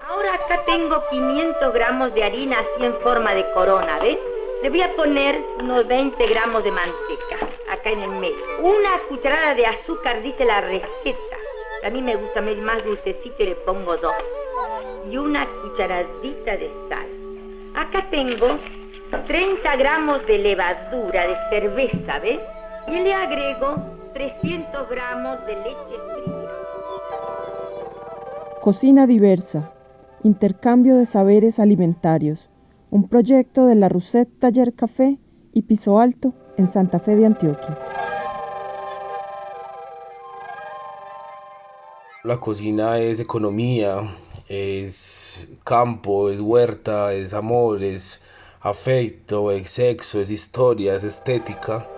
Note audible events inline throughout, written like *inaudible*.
Ahora acá tengo 500 gramos de harina así en forma de corona, ¿ves? Le voy a poner unos 20 gramos de manteca acá en el medio. Una cucharada de azúcar, dice la receta. A mí me gusta más dulcecito y le pongo dos. Y una cucharadita de sal. Acá tengo 30 gramos de levadura de cerveza, ¿ves? Y le agrego 300 gramos de leche fría. Cocina diversa. Intercambio de saberes alimentarios. Un proyecto de la Rousset Taller Café y Piso Alto en Santa Fe de Antioquia. La cocina es economía, es campo, es huerta, es amor, es afecto, es sexo, es historia, es estética.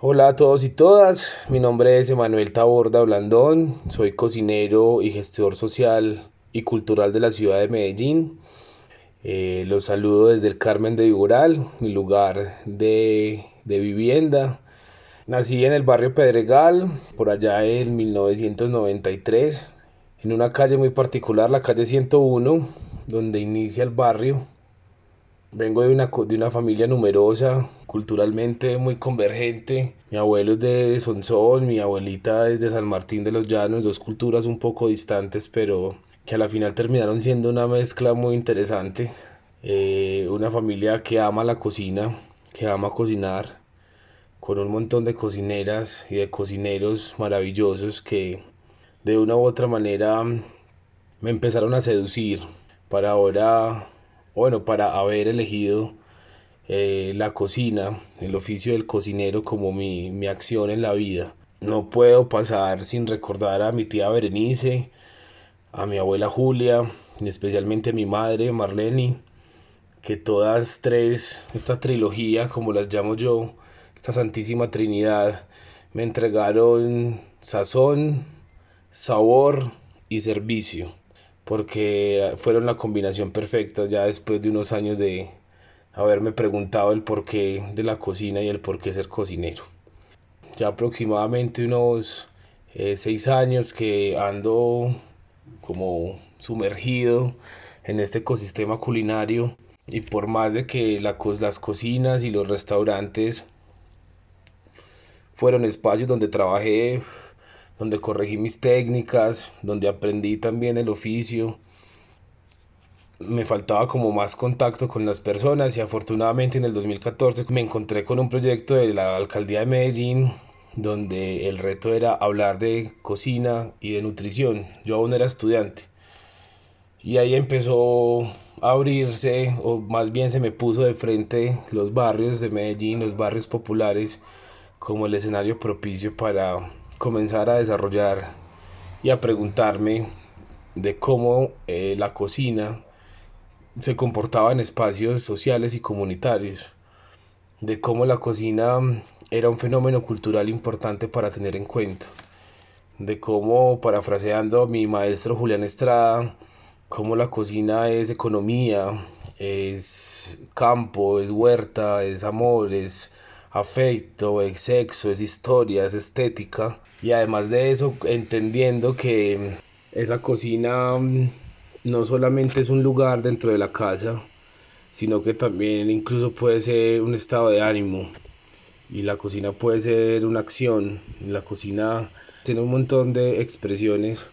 Hola a todos y todas, mi nombre es Emanuel Taborda Blandón, soy cocinero y gestor social y cultural de la ciudad de Medellín. Eh, los saludo desde el Carmen de Viboral, mi lugar de, de vivienda. Nací en el barrio Pedregal, por allá en 1993, en una calle muy particular, la calle 101, donde inicia el barrio. Vengo de una, de una familia numerosa, culturalmente muy convergente. Mi abuelo es de Sonsón, mi abuelita es de San Martín de los Llanos, dos culturas un poco distantes, pero que a la final terminaron siendo una mezcla muy interesante. Eh, una familia que ama la cocina, que ama cocinar, con un montón de cocineras y de cocineros maravillosos que de una u otra manera me empezaron a seducir para ahora, bueno, para haber elegido eh, la cocina, el oficio del cocinero como mi, mi acción en la vida. No puedo pasar sin recordar a mi tía Berenice, a mi abuela Julia, y especialmente a mi madre Marlene, que todas tres, esta trilogía, como las llamo yo, esta Santísima Trinidad, me entregaron sazón, sabor y servicio, porque fueron la combinación perfecta ya después de unos años de haberme preguntado el porqué de la cocina y el por qué ser cocinero. Ya aproximadamente unos eh, seis años que ando como sumergido en este ecosistema culinario y por más de que la, las cocinas y los restaurantes fueron espacios donde trabajé, donde corregí mis técnicas, donde aprendí también el oficio, me faltaba como más contacto con las personas y afortunadamente en el 2014 me encontré con un proyecto de la alcaldía de Medellín donde el reto era hablar de cocina y de nutrición. Yo aún era estudiante. Y ahí empezó a abrirse, o más bien se me puso de frente los barrios de Medellín, los barrios populares, como el escenario propicio para comenzar a desarrollar y a preguntarme de cómo eh, la cocina se comportaba en espacios sociales y comunitarios, de cómo la cocina era un fenómeno cultural importante para tener en cuenta. De cómo, parafraseando a mi maestro Julián Estrada, cómo la cocina es economía, es campo, es huerta, es amor, es afecto, es sexo, es historia, es estética. Y además de eso, entendiendo que esa cocina mm, no solamente es un lugar dentro de la casa, sino que también incluso puede ser un estado de ánimo, y la cocina puede ser una acción, la cocina tiene un montón de expresiones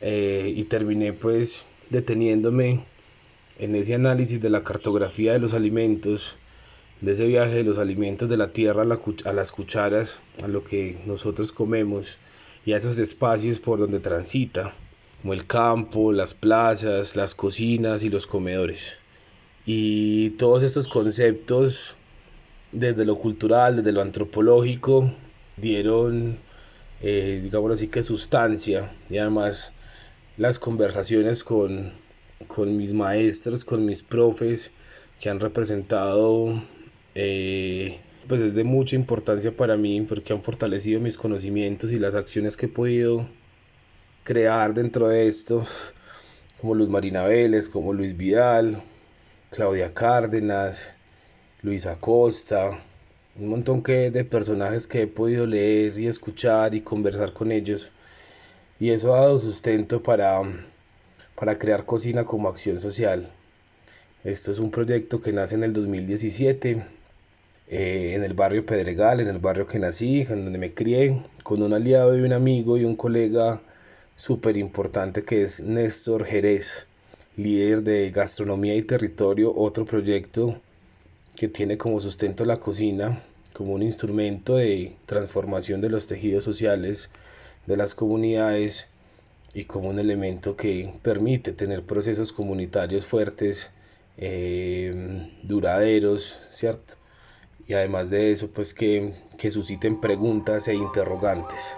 eh, y terminé pues deteniéndome en ese análisis de la cartografía de los alimentos, de ese viaje de los alimentos de la tierra a, a las cucharas, a lo que nosotros comemos y a esos espacios por donde transita, como el campo, las plazas, las cocinas y los comedores. Y todos estos conceptos desde lo cultural, desde lo antropológico, dieron, eh, digamos así que sustancia y además las conversaciones con, con mis maestros, con mis profes que han representado, eh, pues es de mucha importancia para mí porque han fortalecido mis conocimientos y las acciones que he podido crear dentro de esto como Luz Marina Vélez, como Luis Vidal, Claudia Cárdenas, Luis Acosta, un montón que, de personajes que he podido leer y escuchar y conversar con ellos. Y eso ha dado sustento para, para crear cocina como acción social. Esto es un proyecto que nace en el 2017 eh, en el barrio Pedregal, en el barrio que nací, en donde me crié, con un aliado y un amigo y un colega súper importante que es Néstor Jerez, líder de Gastronomía y Territorio, otro proyecto que tiene como sustento la cocina como un instrumento de transformación de los tejidos sociales de las comunidades y como un elemento que permite tener procesos comunitarios fuertes, eh, duraderos, ¿cierto? Y además de eso, pues que, que susciten preguntas e interrogantes.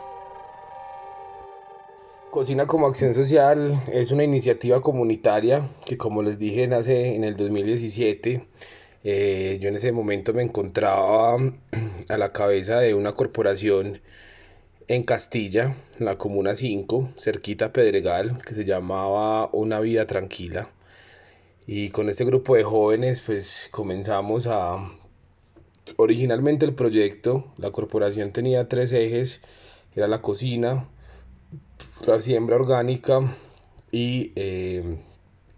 Cocina como Acción Social es una iniciativa comunitaria que como les dije nace en el 2017. Eh, yo en ese momento me encontraba *clears throat* a la cabeza de una corporación en Castilla, en la Comuna 5, cerquita a Pedregal, que se llamaba Una Vida Tranquila. Y con este grupo de jóvenes pues comenzamos a... Originalmente el proyecto, la corporación tenía tres ejes, era la cocina, la siembra orgánica y eh,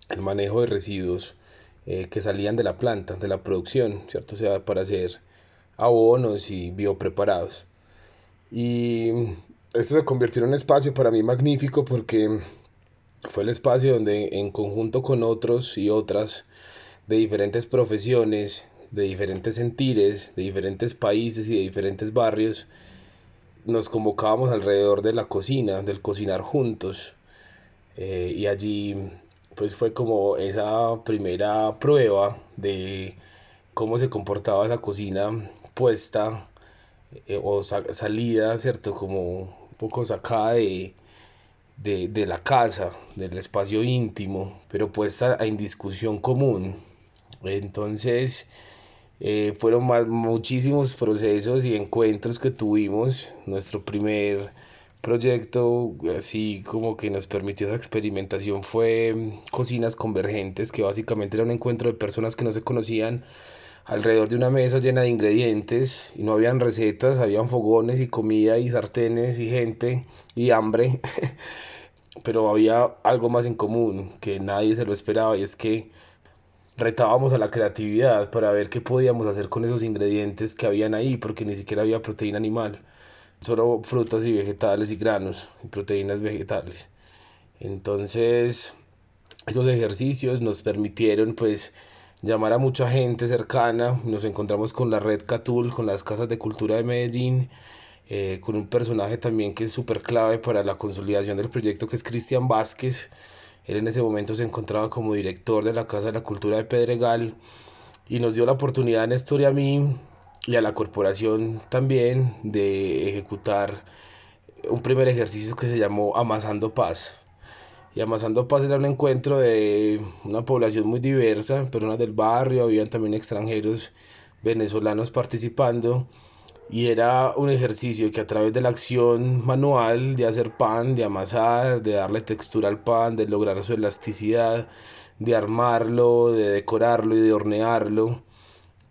el manejo de residuos eh, que salían de la planta, de la producción, ¿cierto? O sea, para hacer abonos y biopreparados. Y esto se convirtió en un espacio para mí magnífico porque fue el espacio donde en conjunto con otros y otras de diferentes profesiones, de diferentes sentires, de diferentes países y de diferentes barrios, nos convocábamos alrededor de la cocina, del cocinar juntos. Eh, y allí pues fue como esa primera prueba de cómo se comportaba esa cocina puesta eh, o salida, ¿cierto? Como un poco sacada de, de, la casa, del espacio íntimo, pero puesta en discusión común. Entonces, eh, fueron muchísimos procesos y encuentros que tuvimos. Nuestro primer proyecto, así como que nos permitió esa experimentación, fue Cocinas Convergentes, que básicamente era un encuentro de personas que no se conocían alrededor de una mesa llena de ingredientes y no habían recetas, habían fogones y comida y sartenes y gente y hambre, *laughs* pero había algo más en común que nadie se lo esperaba y es que retábamos a la creatividad para ver qué podíamos hacer con esos ingredientes que habían ahí, porque ni siquiera había proteína animal, solo frutas y vegetales y granos y proteínas vegetales. Entonces, esos ejercicios nos permitieron pues llamar a mucha gente cercana, nos encontramos con la red Catul, con las casas de cultura de Medellín, eh, con un personaje también que es súper clave para la consolidación del proyecto que es Cristian Vázquez, él en ese momento se encontraba como director de la Casa de la Cultura de Pedregal y nos dio la oportunidad Néstor y a mí y a la corporación también de ejecutar un primer ejercicio que se llamó Amasando Paz. Y Amasando Paz era un encuentro de una población muy diversa, personas del barrio, habían también extranjeros venezolanos participando y era un ejercicio que a través de la acción manual de hacer pan, de amasar, de darle textura al pan, de lograr su elasticidad, de armarlo, de decorarlo y de hornearlo,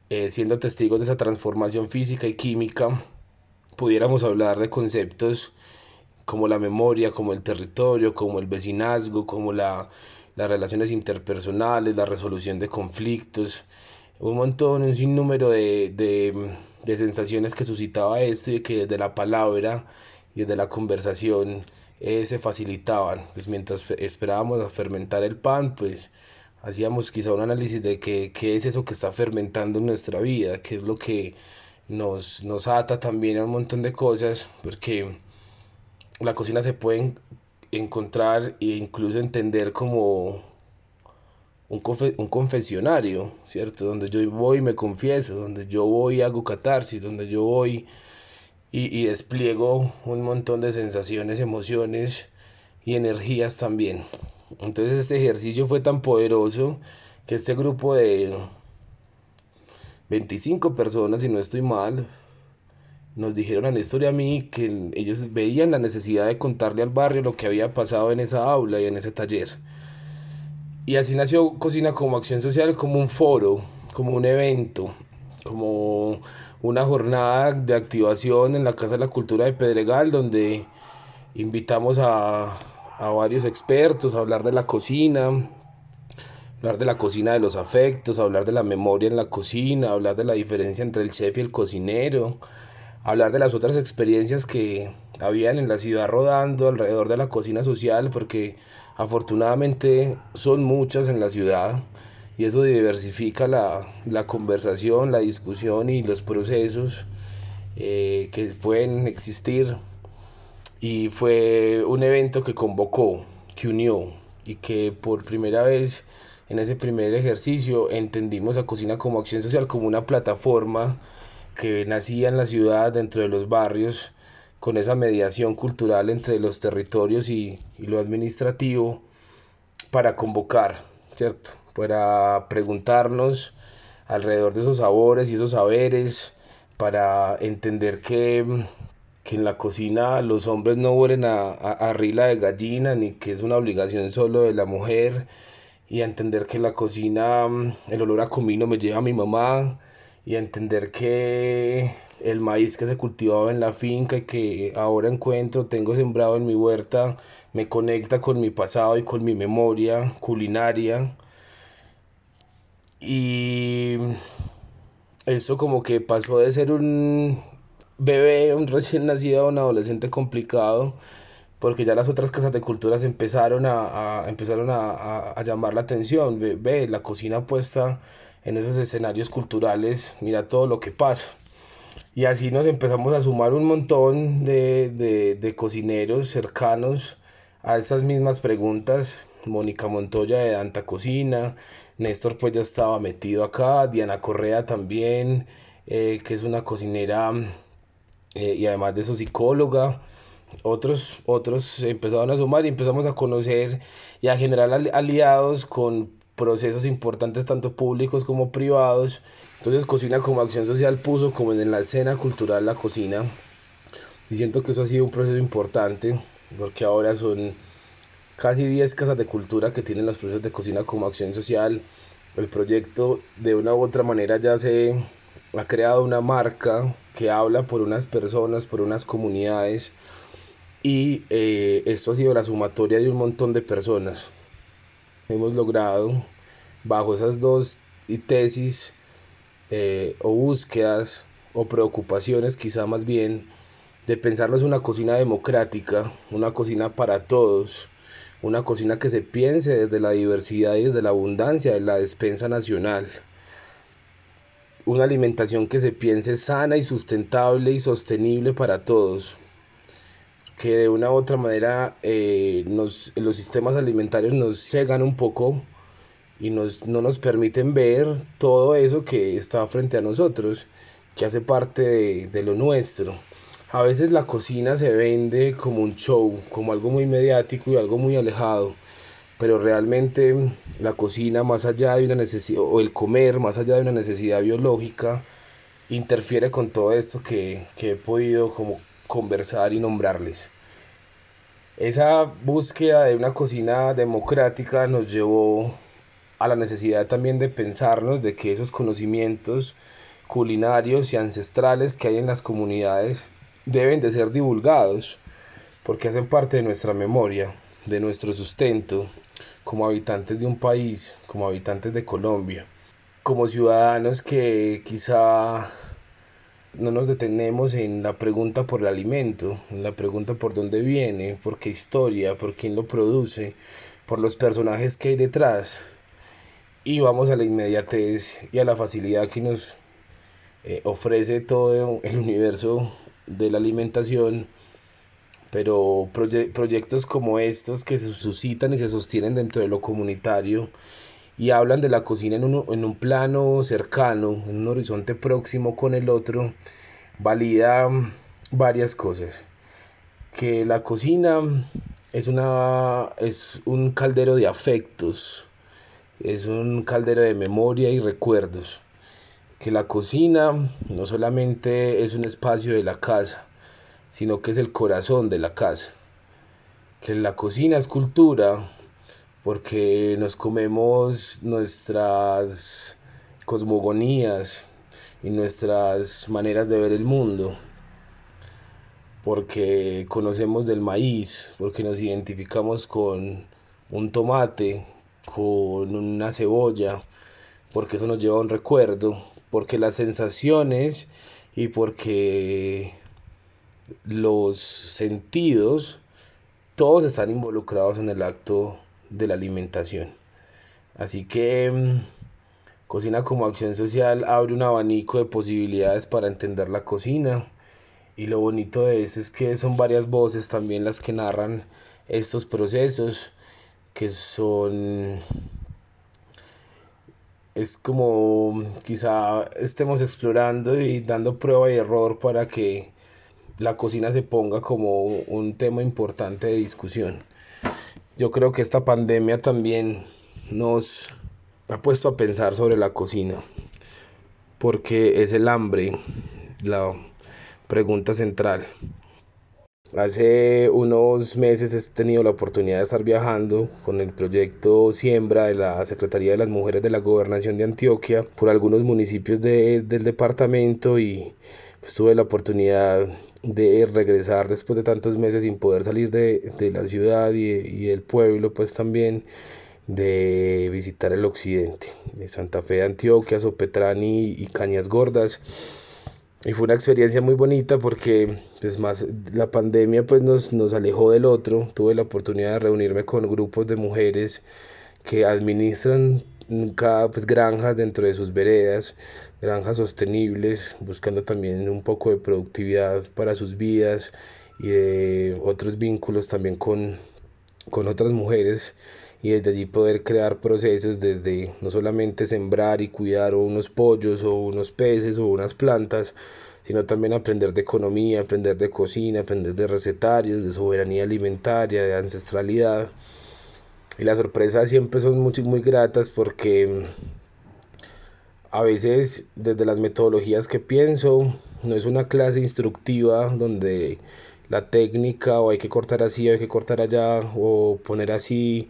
eh, siendo testigos de esa transformación física y química, pudiéramos hablar de conceptos como la memoria, como el territorio, como el vecinazgo, como la, las relaciones interpersonales, la resolución de conflictos, un montón, un sinnúmero de, de, sensaciones que suscitaba esto y que desde la palabra y desde la conversación eh, se facilitaban. Pues mientras esperábamos a fermentar el pan, pues hacíamos quizá un análisis de qué, qué es eso que está fermentando en nuestra vida, qué es lo que nos, nos ata también a un montón de cosas, porque la cocina se puede encontrar e incluso entender como un, un, confesionario, ¿cierto? Donde yo voy y me confieso, donde yo voy y hago catarsis, donde yo voy y, y, despliego un montón de sensaciones, emociones y energías también. Entonces este ejercicio fue tan poderoso que este grupo de 25 personas, si no estoy mal, nos dijeron a Néstor y a mí que ellos veían la necesidad de contarle al barrio lo que había pasado en esa aula y en ese taller Y así nació Cocina como Acción Social, como un foro, como un evento, como una jornada de activación en la Casa de la Cultura de Pedregal, donde invitamos a, a varios expertos a hablar de la cocina, hablar de la cocina de los afectos, hablar de la memoria en la cocina, hablar de la diferencia entre el chef y el cocinero, hablar de las otras experiencias que habían en la ciudad rodando alrededor de la cocina social, porque afortunadamente son muchas en la ciudad y eso diversifica la, la conversación, la discusión y los procesos eh, que pueden existir. Y fue un evento que convocó, que unió y que por primera vez en ese primer ejercicio entendimos a Cocina como Acción Social como una plataforma que nacía en la ciudad, dentro de los barrios, con esa mediación cultural entre los territorios y, lo administrativo, para convocar, ¿cierto? Para preguntarnos alrededor de esos sabores y esos saberes, para entender que, en la cocina los hombres no huelen a, a, a, rila de gallina, ni que es una obligación solo de la mujer, y a entender que la cocina, mm, el olor a comino me lleva a mi mamá y a entender que el maíz que se cultivaba en la finca y que ahora encuentro, tengo sembrado en mi huerta, me conecta con mi pasado y con mi memoria culinaria. Y eso como que pasó de ser un bebé, un recién nacido, un adolescente complicado, porque ya las otras casas de culturas empezaron a, empezaron a, llamar la atención. Ve, la cocina puesta en esos escenarios culturales, mira todo lo que pasa. Y así nos empezamos a sumar un montón de, de cocineros cercanos a estas mismas preguntas. Mónica Montoya de Danta Cocina, Néstor pues ya estaba metido acá, Diana Correa también, eh, que es una cocinera eh, y además de eso psicóloga otros, otros empezaron a sumar y empezamos a conocer y a generar aliados con procesos importantes tanto públicos como privados. Entonces Cocina como Acción Social puso como en la escena cultural la cocina y siento que eso ha sido un proceso importante porque ahora son casi 10 casas de cultura que tienen los procesos de cocina como acción social. El proyecto de una u otra manera ya se ha creado una marca que habla por unas personas, por unas comunidades y eh, esto ha sido la sumatoria de un montón de personas. Hemos logrado, bajo esas dos tesis eh, o búsquedas o preocupaciones quizá más bien, de pensarnos una cocina democrática, una cocina para todos, una cocina que se piense desde la diversidad y desde la abundancia de la despensa nacional, una alimentación que se piense sana y sustentable y sostenible para todos, que de una u otra manera eh, nos, los sistemas alimentarios nos cegan un poco y nos, no nos permiten ver todo eso que está frente a nosotros, que hace parte de, de lo nuestro. A veces la cocina se vende como un show, como algo muy mediático y algo muy alejado, pero realmente la cocina más allá de una necesidad, o el comer más allá de una necesidad biológica, interfiere con todo esto que, que he podido como conversar y nombrarles. Esa búsqueda de una cocina democrática nos llevó a la necesidad también de pensarnos de que esos conocimientos culinarios y ancestrales que hay en las comunidades deben de ser divulgados porque hacen parte de nuestra memoria, de nuestro sustento como habitantes de un país, como habitantes de Colombia, como ciudadanos que quizá no nos detenemos en la pregunta por el alimento, en la pregunta por dónde viene, por qué historia, por quién lo produce, por los personajes que hay detrás. Y vamos a la inmediatez y a la facilidad que nos eh, ofrece todo el universo de la alimentación. Pero proyectos como estos que se suscitan y se sostienen dentro de lo comunitario y hablan de la cocina en un, en un plano cercano, en un horizonte próximo con el otro, valida varias cosas. Que la cocina es, una, es un caldero de afectos, es un caldero de memoria y recuerdos. Que la cocina no solamente es un espacio de la casa, sino que es el corazón de la casa. Que la cocina es cultura, porque nos comemos nuestras cosmogonías y nuestras maneras de ver el mundo, porque conocemos del maíz, porque nos identificamos con un tomate, con una cebolla, porque eso nos lleva a un recuerdo, porque las sensaciones y porque los sentidos, todos están involucrados en el acto de la alimentación. Así que mm, Cocina como acción social abre un abanico de posibilidades para entender la cocina. Y lo bonito de esto es que son varias voces también las que narran estos procesos, que son es como quizá estemos explorando y dando prueba y error para que la cocina se ponga como un tema importante de discusión. Yo creo que esta pandemia también nos ha puesto a pensar sobre la cocina, porque es el hambre la pregunta central. Hace unos meses he tenido la oportunidad de estar viajando con el proyecto Siembra de la Secretaría de las Mujeres de la Gobernación de Antioquia por algunos municipios del departamento y pues, tuve la oportunidad de regresar después de tantos meses sin poder salir de, la ciudad y, y, del pueblo pues también de visitar el occidente de Santa Fe de Antioquia, Sopetrán y Cañas Gordas y fue una experiencia muy bonita porque pues más la pandemia pues nos, nos alejó del otro. Tuve la oportunidad de reunirme con grupos de mujeres que administran cada pues granjas dentro de sus veredas granjas sostenibles buscando también un poco de productividad para sus vidas y otros vínculos también con, con otras mujeres y desde allí poder crear procesos desde no solamente sembrar y cuidar unos pollos o unos peces o unas plantas, sino también aprender de economía, aprender de cocina, aprender de recetarios, de soberanía alimentaria, de ancestralidad. Y las sorpresas siempre son muy, muy gratas porque a veces desde las metodologías que pienso, no es una clase instructiva donde la técnica o hay que cortar así, o hay que cortar allá o poner así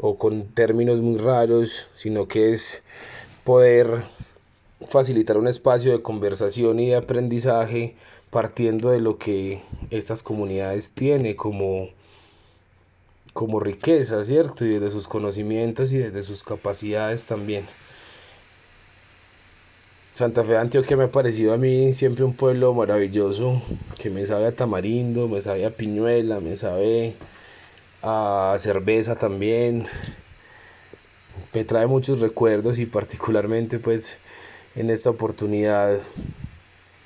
o con términos muy raros, sino que es poder facilitar un espacio de conversación y de aprendizaje partiendo de lo que estas comunidades tienen como, como riqueza, ¿cierto? Y desde sus conocimientos y desde sus capacidades también. Santa Fe de Antioquia me ha parecido a mí siempre un pueblo maravilloso, que me sabe a tamarindo, me sabe a piñuela, me sabe a cerveza también. Me trae muchos recuerdos y particularmente pues en esta oportunidad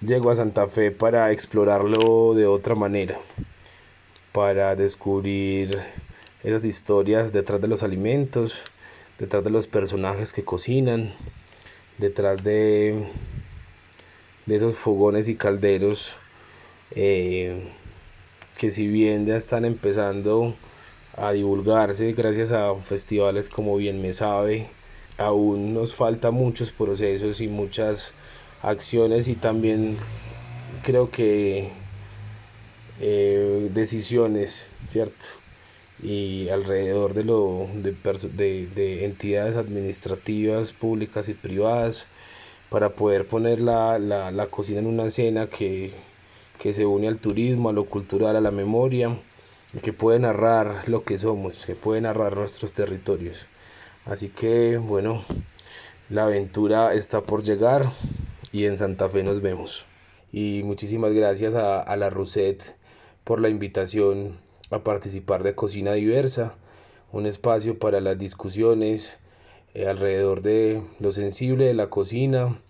llego a Santa Fe para explorarlo de otra manera, para descubrir esas historias detrás de los alimentos, detrás de los personajes que cocinan, detrás de, de esos fogones y calderos eh, que si bien ya están empezando a divulgarse gracias a festivales como Bien Me Sabe. Aún nos falta muchos procesos y muchas acciones y también creo que eh, decisiones, ¿cierto? Y alrededor de, lo, de, de, entidades administrativas, públicas y privadas, para poder poner la, la, la cocina en una escena que, que se une al turismo, a lo cultural, a la memoria que puede narrar lo que somos, que puede narrar nuestros territorios. Así que bueno, la aventura está por llegar y en Santa Fe nos vemos. Y muchísimas gracias a, la Rousset por la invitación a participar de Cocina Diversa, un espacio para las discusiones eh, alrededor de lo sensible de la cocina,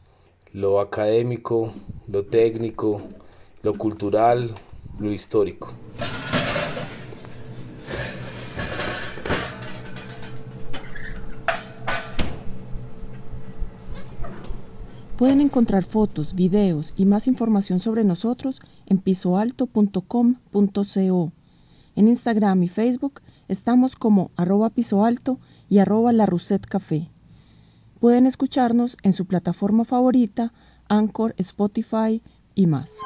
lo académico, lo técnico, lo cultural, lo histórico. Pueden encontrar fotos, videos y más información sobre nosotros en pisoalto.com.co. En Instagram y Facebook estamos como arroba pisoalto y arroba la Café. Pueden escucharnos en su plataforma favorita, Anchor, Spotify y más.